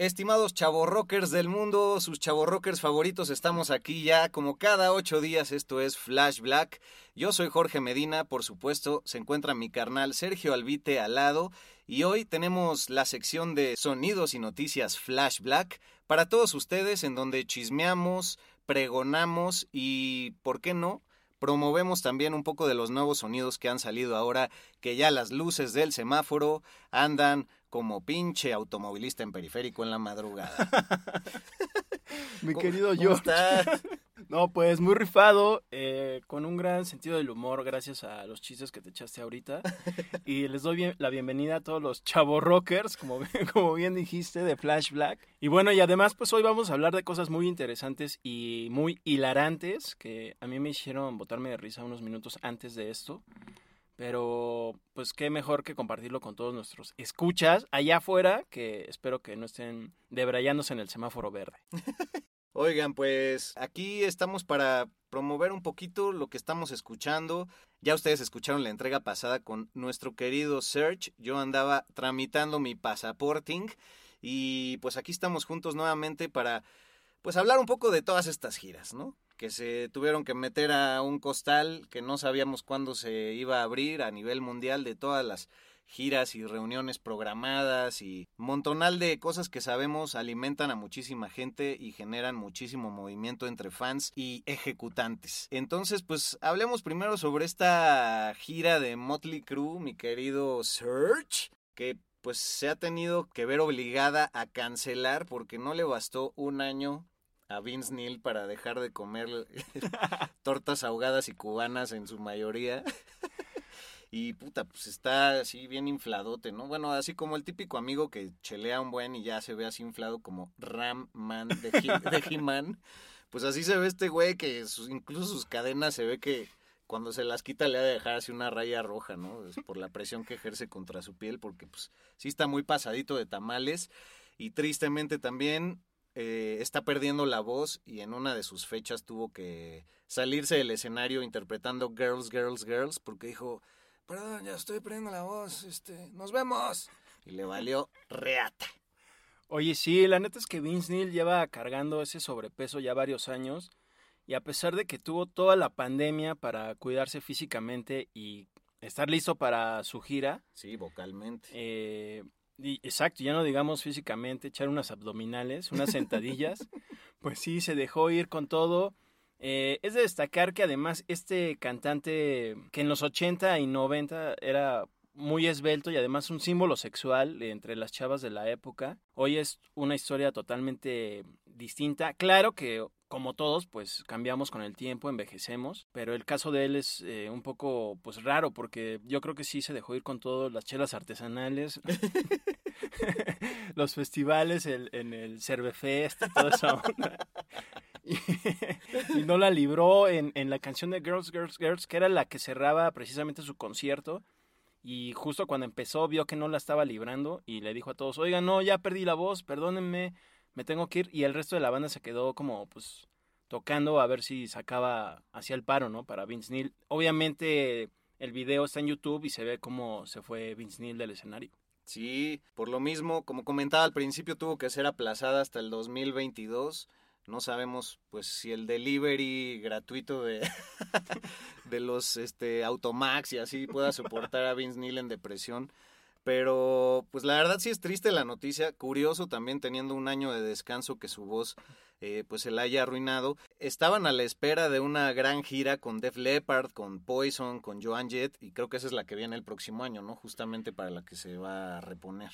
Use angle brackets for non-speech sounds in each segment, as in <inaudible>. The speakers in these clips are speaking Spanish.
Estimados rockers del mundo, sus rockers favoritos, estamos aquí ya como cada ocho días, esto es Flash Black. Yo soy Jorge Medina, por supuesto, se encuentra mi carnal Sergio Albite al lado y hoy tenemos la sección de sonidos y noticias Flash Black para todos ustedes en donde chismeamos, pregonamos y, ¿por qué no? Promovemos también un poco de los nuevos sonidos que han salido ahora, que ya las luces del semáforo andan como pinche automovilista en periférico en la madrugada. <laughs> Mi querido yo. <laughs> No, pues muy rifado, eh, con un gran sentido del humor, gracias a los chistes que te echaste ahorita. <laughs> Y les doy bien, la bienvenida a todos los chavos rockers, como, como bien dijiste, de Flash Black. Y bueno, y además, pues hoy vamos a hablar de cosas muy interesantes y muy hilarantes que a mí me hicieron botarme de risa unos minutos antes de esto. Pero, pues qué mejor que compartirlo con todos nuestros escuchas allá afuera, que espero que no estén debrayándose en el semáforo verde. <laughs> Oigan, pues aquí estamos para promover un poquito lo que estamos escuchando. Ya ustedes escucharon la entrega pasada con nuestro querido Serge. Yo andaba tramitando mi pasaporting y pues aquí estamos juntos nuevamente para pues hablar un poco de todas estas giras, ¿no? Que se tuvieron que meter a un costal que no sabíamos cuándo se iba a abrir a nivel mundial de todas las giras y reuniones programadas y montonal de cosas que sabemos alimentan a muchísima gente y generan muchísimo movimiento entre fans y ejecutantes. Entonces, pues hablemos primero sobre esta gira de Motley Crue, mi querido Serge, que pues se ha tenido que ver obligada a cancelar porque no le bastó un año a Vince Neil para dejar de comer <laughs> tortas ahogadas y cubanas en su mayoría. <laughs> Y puta, pues está así bien infladote, ¿no? Bueno, así como el típico amigo que chelea un buen y ya se ve así inflado como Ram Man de, He-Man. pues así se ve este güey que incluso sus cadenas se ve que cuando se las quita le ha de dejar así una raya roja, ¿no? Por la presión que ejerce contra su piel, porque pues sí está muy pasadito de tamales. Y tristemente también eh, está perdiendo la voz y en una de sus fechas tuvo que salirse del escenario interpretando Girls, Girls, Girls, porque dijo, perdón, ya estoy perdiendo la voz, este, nos vemos. Y le valió reata. Oye, sí, la neta es que Vince Neil lleva cargando ese sobrepeso ya varios años y a pesar de que tuvo toda la pandemia para cuidarse físicamente y estar listo para su gira. Sí, vocalmente. Eh, exacto, ya no digamos físicamente, echar unas abdominales, unas sentadillas. <laughs> pues sí, se dejó ir con todo eh, es de destacar que además este cantante que en los 80 y 90 era muy esbelto y además un símbolo sexual entre las chavas de la época, hoy es una historia totalmente distinta. Claro que como todos, pues cambiamos con el tiempo, envejecemos, pero el caso de él es eh, un poco pues raro porque yo creo que sí se dejó ir con todo, las chelas artesanales, <laughs> <laughs> los festivales en el Cervefest y todo eso. <laughs> y, no la libró en, en la canción de Girls, Girls, Girls, que era la que cerraba precisamente su concierto. Y justo cuando empezó vio que no la estaba librando y le dijo a todos, oiga, no, ya perdí la voz, perdónenme, me tengo que ir. Y el resto de la banda se quedó como, pues, tocando a ver si sacaba hacia el paro, ¿no? Para Vince Neil. Obviamente el video está en YouTube y se ve cómo se fue Vince Neil del escenario. Sí, por lo mismo, como comentaba al principio, tuvo que ser aplazada hasta el 2022 no sabemos pues si el delivery gratuito de, <laughs> de los este Automax y así pueda soportar a Vince Neil en depresión. Pero pues la verdad sí es triste la noticia, curioso también teniendo un año de descanso que su voz eh, pues se la haya arruinado. Estaban a la espera de una gran gira con Def Leppard, con Poison, con Joan Jett, y creo que esa es la que viene el próximo año, ¿no? Justamente para la que se va a reponer.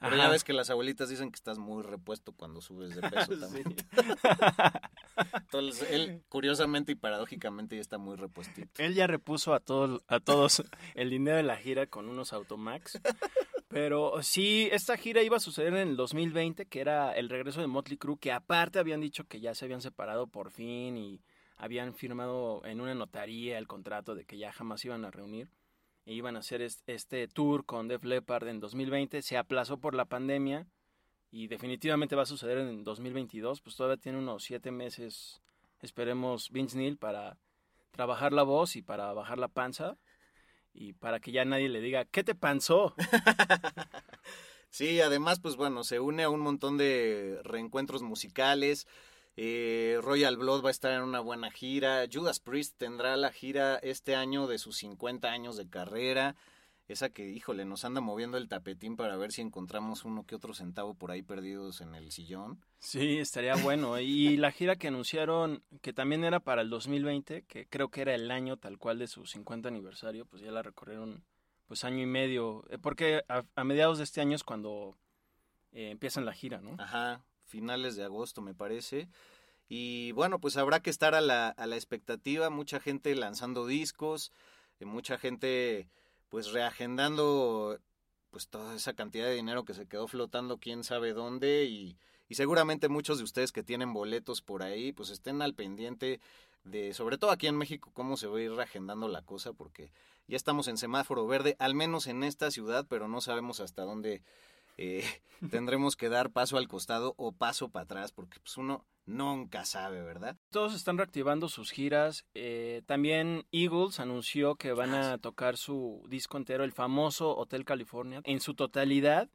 Pero ya ves que las abuelitas dicen que estás muy repuesto cuando subes de peso <laughs> también. <laughs> Entonces, él, curiosamente y paradójicamente, ya está muy repuestito. Él ya repuso a todos, a todos el dinero de la gira con unos Automax. Pero sí, esta gira iba a suceder en el 2020, que era el regreso de Motley Crue, que aparte habían dicho que ya se habían separado por fin y habían firmado en una notaría el contrato de que ya jamás iban a reunir e iban a hacer este tour con Def Leppard en 2020. Se aplazó por la pandemia y definitivamente va a suceder en 2022. Pues todavía tiene unos siete meses, esperemos, Vince Neil para trabajar la voz y para bajar la panza y para que ya nadie le diga, ¿qué te panzó? <laughs> sí, además, pues bueno, se une a un montón de reencuentros musicales. Eh, Royal Blood va a estar en una buena gira. Judas Priest tendrá la gira este año de sus 50 años de carrera esa que, híjole, nos anda moviendo el tapetín para ver si encontramos uno que otro centavo por ahí perdidos en el sillón. Sí, estaría bueno. Y la gira que anunciaron, que también era para el 2020, que creo que era el año tal cual de su 50 aniversario, pues ya la recorrieron pues año y medio, eh, porque a, mediados de este año es cuando eh, empiezan la gira, ¿no? Ajá, finales de agosto me parece. Y bueno, pues habrá que estar a la, a la expectativa, mucha gente lanzando discos, eh, mucha gente pues reagendando pues toda esa cantidad de dinero que se quedó flotando quién sabe dónde y, y seguramente muchos de ustedes que tienen boletos por ahí pues estén al pendiente de sobre todo aquí en México cómo se va a ir reagendando la cosa porque ya estamos en semáforo verde al menos en esta ciudad pero no sabemos hasta dónde eh, <laughs> tendremos que dar paso al costado o paso para atrás porque pues uno nunca sabe, ¿verdad? Todos están reactivando sus giras. Eh, también Eagles anunció que van a tocar su disco entero, el famoso Hotel California, en su totalidad.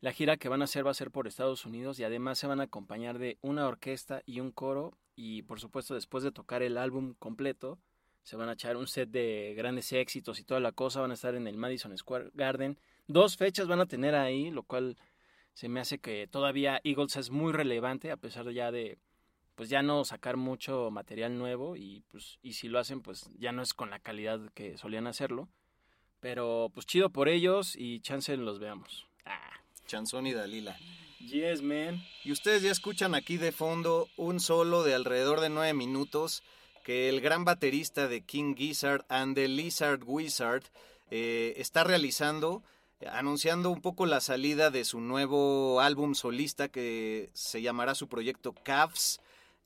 La gira que van a hacer va a ser por Estados Unidos y además se van a acompañar de una orquesta y un coro y por supuesto después de tocar el álbum completo se van a echar un set de grandes éxitos y toda la cosa, van a estar en el Madison Square Garden. Dos fechas van a tener ahí, lo cual se me hace que todavía Eagles es muy relevante a pesar ya de pues ya no sacar mucho material nuevo y pues y si lo hacen pues ya no es con la calidad que solían hacerlo. Pero pues chido por ellos y chance los veamos. Ah, Chanzón y Dalila. Yes, man. Y ustedes ya escuchan aquí de fondo un solo de alrededor de nueve minutos que el gran baterista de King Gizzard and the Lizard Wizard eh, está realizando, anunciando un poco la salida de su nuevo álbum solista que se llamará su proyecto Cavs,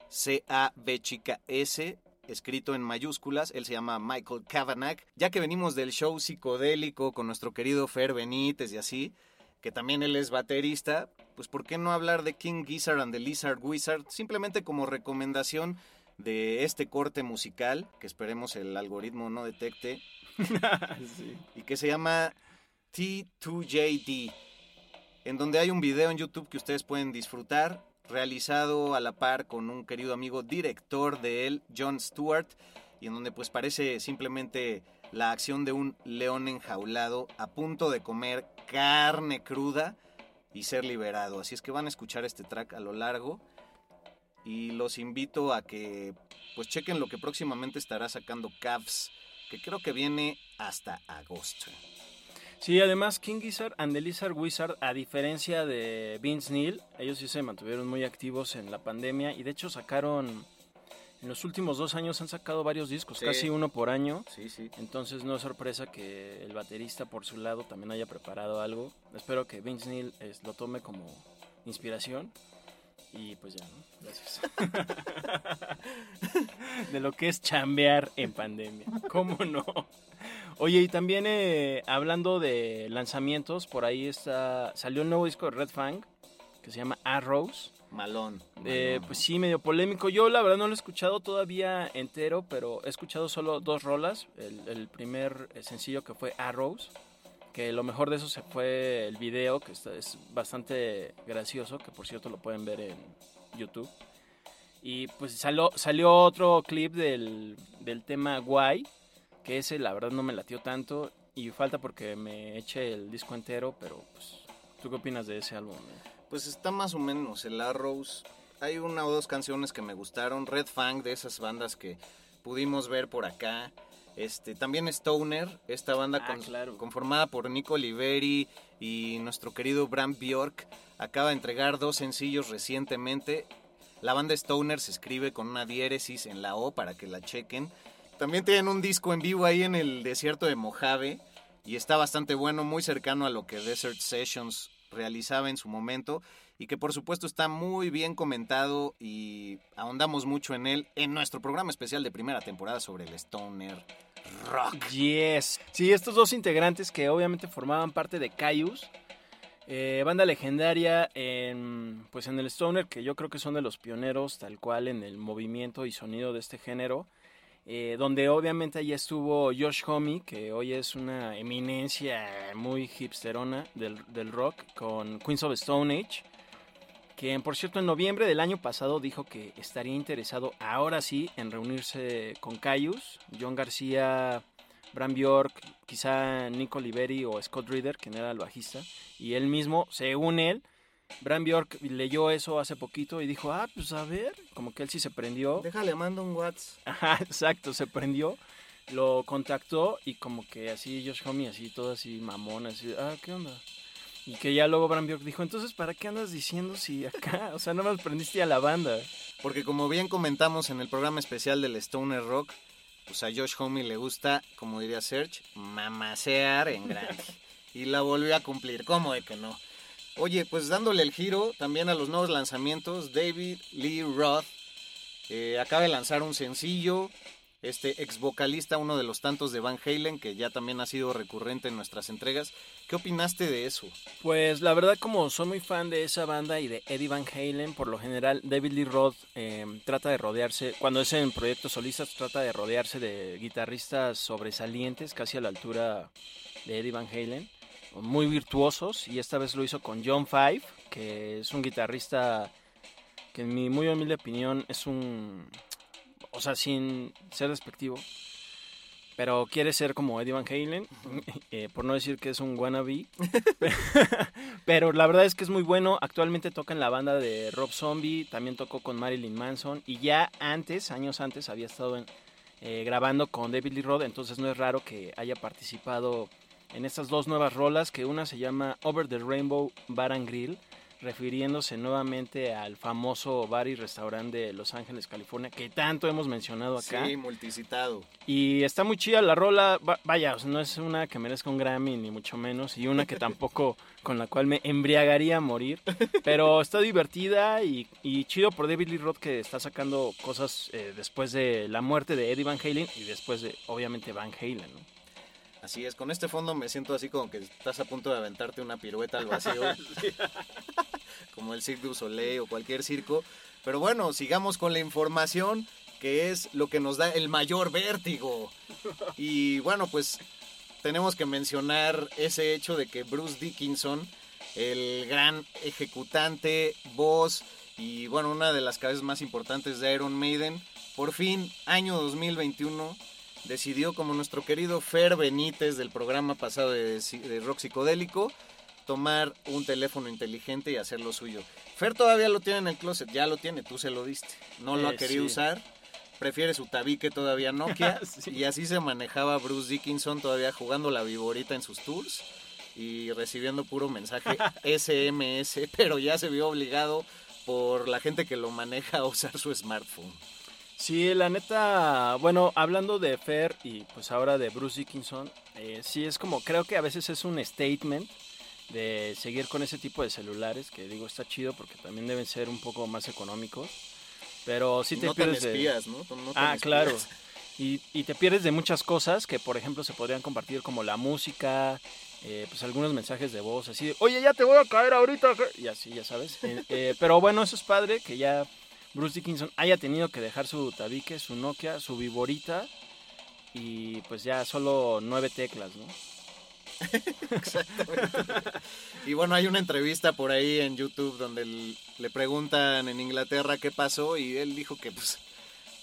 C-A-B chica S, escrito en mayúsculas, él se llama Michael Kavanagh, ya que venimos del show psicodélico con nuestro querido Fer Benítez y así, que también él es baterista, pues ¿por qué no hablar de King Gizzard and the Lizard Wizard? Simplemente como recomendación de este corte musical, que esperemos el algoritmo no detecte, <laughs> y que se llama T2JD, en donde hay un video en YouTube que ustedes pueden disfrutar, realizado a la par con un querido amigo director de él, John Stewart, y en donde pues parece simplemente la acción de un león enjaulado a punto de comer carne cruda y ser liberado. Así es que van a escuchar este track a lo largo y los invito a que pues chequen lo que próximamente estará sacando Cavs, que creo que viene hasta agosto. Sí, además King Gizzard and the Lizard Wizard, a diferencia de Vince Neil, ellos sí se mantuvieron muy activos en la pandemia y de hecho sacaron, en los últimos dos años han sacado varios discos, casi uno por año. Sí, sí. Entonces no es sorpresa que el baterista por su lado también haya preparado algo. Espero que Vince Neil lo tome como inspiración y pues ya, ¿no? Gracias. <laughs> de lo que es chambear en pandemia. ¿Cómo no? Oye, y también eh, hablando de lanzamientos, por ahí está salió un nuevo disco de Red Fang que se llama Arrows. Malón. Eh, pues sí, medio polémico. Yo la verdad no lo he escuchado todavía entero, pero he escuchado solo dos rolas. El, el primer sencillo que fue Arrows que lo mejor de eso se fue el video, que es bastante gracioso, que por cierto lo pueden ver en YouTube. Y pues salió, salió otro clip del, del tema Guay, que ese la verdad no me latió tanto y falta porque me eche el disco entero, pero pues, ¿tú qué opinas de ese álbum? Pues está más o menos, el Arrows. Hay una o dos canciones que me gustaron, Red Fang de esas bandas que pudimos ver por acá. Este, también Stoner, esta banda Ah, conformada por Nico Oliveri y nuestro querido Bram Bjork, acaba de entregar dos sencillos recientemente. La banda Stoner se escribe con una diéresis en la O para que la chequen. También tienen un disco en vivo ahí en el desierto de Mojave y está bastante bueno, muy cercano a lo que Desert Sessions realizaba en su momento y que por supuesto está muy bien comentado y ahondamos mucho en él en nuestro programa especial de primera temporada sobre el Stoner Rock. Yes. Sí, estos dos integrantes que obviamente formaban parte de Caius, eh, banda legendaria en, pues en el Stoner, que yo creo que son de los pioneros tal cual en el movimiento y sonido de este género. Eh, donde obviamente allí estuvo Josh Homme, que hoy es una eminencia muy hipsterona del, del rock, con Queens of Stone Age, quien por cierto en noviembre del año pasado dijo que estaría interesado ahora sí en reunirse con Caius, John García, Bram Bjork, quizá Nico Oliveri o Scott Reeder, quien era el bajista, y él mismo, según él, Bram Bjork leyó eso hace poquito y dijo, ah, pues a ver, como que él sí se prendió. Déjale, mando un WhatsApp. <laughs> Ajá, exacto, se prendió, lo contactó y como que así Josh Homme, así todo así mamón, así, ah, ¿qué onda? Y que ya luego Bram Bjork dijo, entonces, ¿para qué andas diciendo si acá? <laughs> O sea, no más prendiste a la banda. Porque como bien comentamos en el programa especial del Stoner Rock, pues a Josh Homme le gusta, como diría Serge, mamasear en grande. y la volvió a cumplir, ¿cómo de que no? Oye, pues dándole el giro también a los nuevos lanzamientos, David Lee Roth eh, acaba de lanzar un sencillo, este ex vocalista, uno de los tantos de Van Halen, que ya también ha sido recurrente en nuestras entregas. ¿Qué opinaste de eso? Pues la verdad, como soy muy fan de esa banda y de Eddie Van Halen, por lo general David Lee Roth eh, trata de rodearse, cuando es en proyectos solistas, trata de rodearse de guitarristas sobresalientes, casi a la altura de Eddie Van Halen muy virtuosos y esta vez lo hizo con John Five, que es un guitarrista que en mi muy humilde opinión es un, o sea, sin ser despectivo, pero quiere ser como Eddie Van Halen, <laughs> eh, por no decir que es un wannabe. <laughs> pero la verdad es que es muy bueno. Actualmente toca en la banda de Rob Zombie, también tocó con Marilyn Manson y ya antes, años antes, había estado eh, grabando con David Lee Roth, entonces no es raro que haya participado en estas dos nuevas rolas, que una se llama Over the Rainbow Bar and Grill refiriéndose nuevamente al famoso bar y restaurante de Los Ángeles, California, que tanto hemos mencionado acá. Sí, multicitado. Y está muy chida la rola, vaya, no es una que merezca un Grammy, ni mucho menos, y una que tampoco <laughs> con la cual me embriagaría a morir, pero está divertida y, chido por David Lee Roth que está sacando cosas eh, después de la muerte de Eddie Van Halen y después de, obviamente, Van Halen, ¿no? Así es, con este fondo me siento así como que estás a punto de aventarte una pirueta al vacío, <laughs> <laughs> como el Cirque du Soleil o cualquier circo. Pero bueno, sigamos con la información, que es lo que nos da el mayor vértigo. Y bueno, pues tenemos que mencionar ese hecho de que Bruce Dickinson, el gran ejecutante, voz y bueno, una de las cabezas más importantes de Iron Maiden, por fin, año 2021 decidió, como nuestro querido Fer Benítez del programa pasado de, Rock Psicodélico, tomar un teléfono inteligente y hacer lo suyo. Fer todavía lo tiene en el closet, ya lo tiene, tú se lo diste. No lo ha eh, querido usar, prefiere su tabique todavía Nokia. <laughs> Y así se manejaba Bruce Dickinson todavía jugando la viborita en sus tours y recibiendo puro mensaje <laughs> SMS, pero ya se vio obligado por la gente que lo maneja a usar su smartphone. Sí, la neta, bueno, hablando de Fer y pues ahora de Bruce Dickinson, eh, sí es como, creo que a veces es un statement de seguir con ese tipo de celulares, que digo, está chido porque también deben ser un poco más económicos, pero sí te pierdes de... ¿no? ah, claro. Y, y, te pierdes de muchas cosas que, por ejemplo, se podrían compartir como la música, eh, pues algunos mensajes de voz, así de, oye, ya te voy a caer ahorita, y así, ya sabes. Eh, pero bueno, eso es padre, que ya Bruce Dickinson haya tenido que dejar su tabique, su Nokia, su viborita y pues ya solo nueve teclas, ¿no? <laughs> Exactamente. Y bueno, hay una entrevista por ahí en YouTube donde le preguntan en Inglaterra qué pasó y él dijo que pues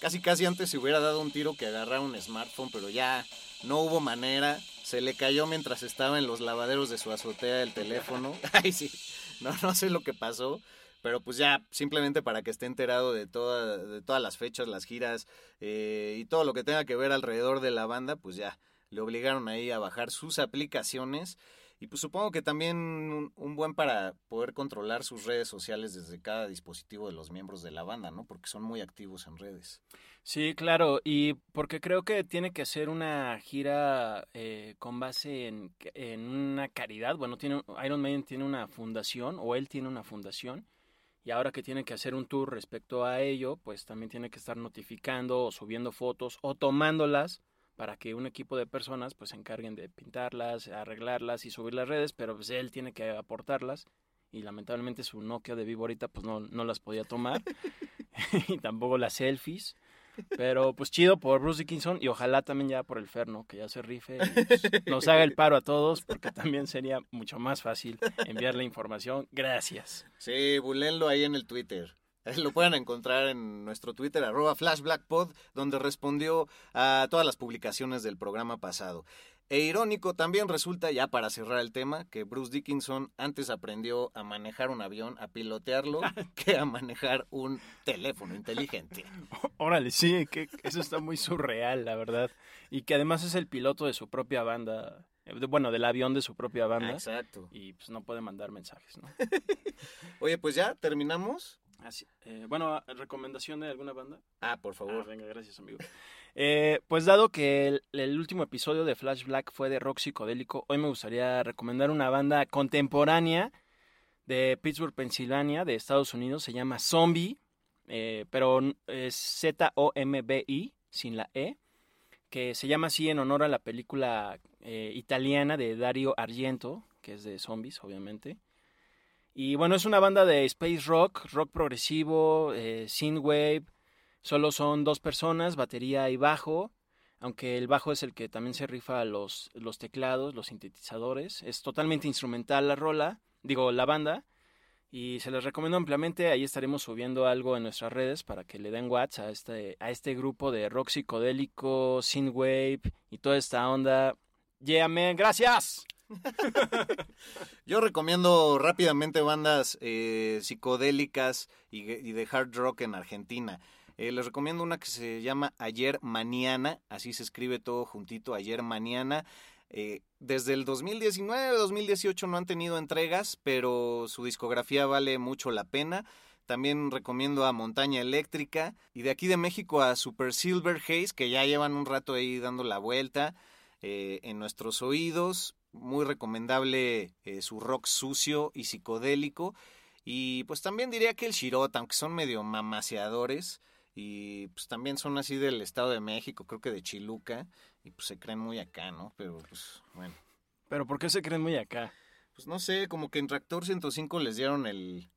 casi casi antes se hubiera dado un tiro que agarrar un smartphone, pero ya no hubo manera. Se le cayó mientras estaba en los lavaderos de su azotea el teléfono. <laughs> Ay, sí. No, no sé lo que pasó. Pero pues ya, simplemente para que esté enterado de, toda, de todas las fechas, las giras eh, y todo lo que tenga que ver alrededor de la banda, pues ya le obligaron ahí a bajar sus aplicaciones. Y pues supongo que también un, buen para poder controlar sus redes sociales desde cada dispositivo de los miembros de la banda, ¿no? Porque son muy activos en redes. Sí, claro, y porque creo que tiene que ser una gira eh, con base en, en, una caridad. Bueno, tiene, Iron Maiden tiene una fundación, o él tiene una fundación, y ahora que tiene que hacer un tour respecto a ello, pues también tiene que estar notificando o subiendo fotos o tomándolas para que un equipo de personas pues se encarguen de pintarlas, arreglarlas y subir las redes, pero pues él tiene que aportarlas y lamentablemente su Nokia de vivo ahorita pues no, no las podía tomar <laughs> <laughs> y tampoco las selfies. Pero pues chido por Bruce Dickinson y ojalá también ya por el Ferno, que ya se rife y pues, nos haga el paro a todos, porque también sería mucho más fácil enviar la información. Gracias. Sí, bulenlo ahí en el Twitter. <laughs> Lo pueden encontrar en nuestro Twitter, arroba flashblackpod, donde respondió a todas las publicaciones del programa pasado. E irónico también resulta, ya para cerrar el tema, que Bruce Dickinson antes aprendió a manejar un avión, a pilotearlo, <laughs> que a manejar un teléfono inteligente. <laughs> Órale, sí, que eso está muy surreal, la verdad. Y que además es el piloto de su propia banda, eh, bueno, del avión de su propia banda. exacto. Y pues no puede mandar mensajes, ¿no? Oye, pues ya, ¿terminamos? Así, eh, bueno, ¿recomendación de alguna banda? Ah, por favor. Ah, venga, gracias, amigo. Eh, pues dado que el, último episodio de Flash Black fue de rock psicodélico, hoy me gustaría recomendar una banda contemporánea de Pittsburgh, Pensilvania, de Estados Unidos. Se llama Zombie, eh, pero es Z-O-M-B-I, sin la E, que se llama así en honor a la película eh, italiana de Dario Argento, que es de zombies, obviamente. Y bueno, es una banda de space rock, rock progresivo, synthwave, Solo son dos personas, batería y bajo. aunque el bajo es el que también se rifa los, los teclados, los sintetizadores. Es totalmente instrumental la rola, digo, la banda. Y se les recomiendo ampliamente, ahí estaremos subiendo algo en nuestras redes para que le den watch a este, a este grupo de rock psicodélico, synthwave y toda esta onda. Yeah, man, gracias. <laughs> Yo recomiendo rápidamente bandas eh, psicodélicas y, de hard rock en Argentina. Eh, les recomiendo una que se llama Ayer Mañana, así se escribe todo juntito, Ayer Mañana. Eh, desde el 2019-2018 no han tenido entregas, pero su discografía vale mucho la pena. También recomiendo a Montaña Eléctrica y de aquí de México a Super Silver Haze, que ya llevan un rato ahí dando la vuelta en nuestros oídos muy recomendable eh, su rock sucio y psicodélico. Y pues también diría que el Shirota, aunque son medio mamaseadores, y pues también son así del Estado de México, creo que de Chiluca, y pues se creen muy acá, ¿no? Pero pues bueno. ¿Pero por qué se creen muy acá? Pues no sé, como que en Tractor 105 les dieron el,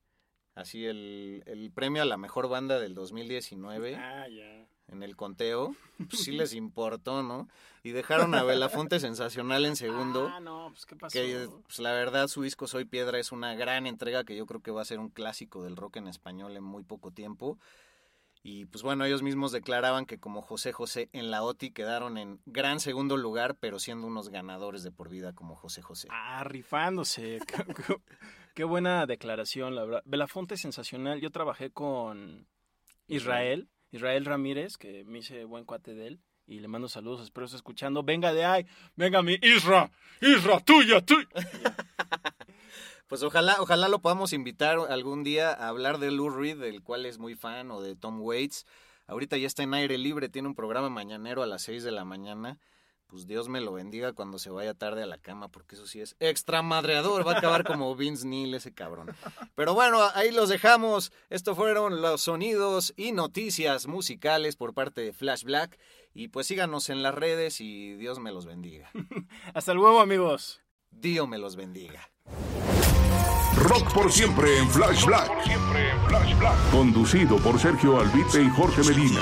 así el, el premio a la mejor banda del 2019. Ah, ya en el conteo, pues sí les <laughs> importó, ¿no? Y dejaron a Belafonte <laughs> sensacional en segundo. Ah, no, pues qué pasó. Que pues, la verdad su disco Soy Piedra es una gran entrega que yo creo que va a ser un clásico del rock en español en muy poco tiempo. Y pues bueno, ellos mismos declaraban que como José José en la OTI quedaron en gran segundo lugar, pero siendo unos ganadores de por vida como José José. Ah, rifándose. <laughs> qué, buena declaración, la verdad. Belafonte sensacional. Yo trabajé con Israel Israel Ramírez, que me hice buen cuate de él. Y le mando saludos, espero esté escuchando. Venga de ahí, venga mi Isra, Isra, tuya, tuya. <laughs> pues ojalá, ojalá lo podamos invitar algún día a hablar de Lou Reed, del cual es muy fan, o de Tom Waits. Ahorita ya está en aire libre, tiene un programa mañanero a las 6 de la mañana pues Dios me lo bendiga cuando se vaya tarde a la cama, porque eso sí es extra madreador, va a acabar como <laughs> Vince Neil ese cabrón. Pero bueno, ahí los dejamos. Estos fueron los sonidos y noticias musicales por parte de Flash Black. Y pues síganos en las redes y Dios me los bendiga. <laughs> Hasta luego, amigos. Dios me los bendiga. Rock por siempre en Flash Black. Conducido por Sergio Albite y Jorge Medina.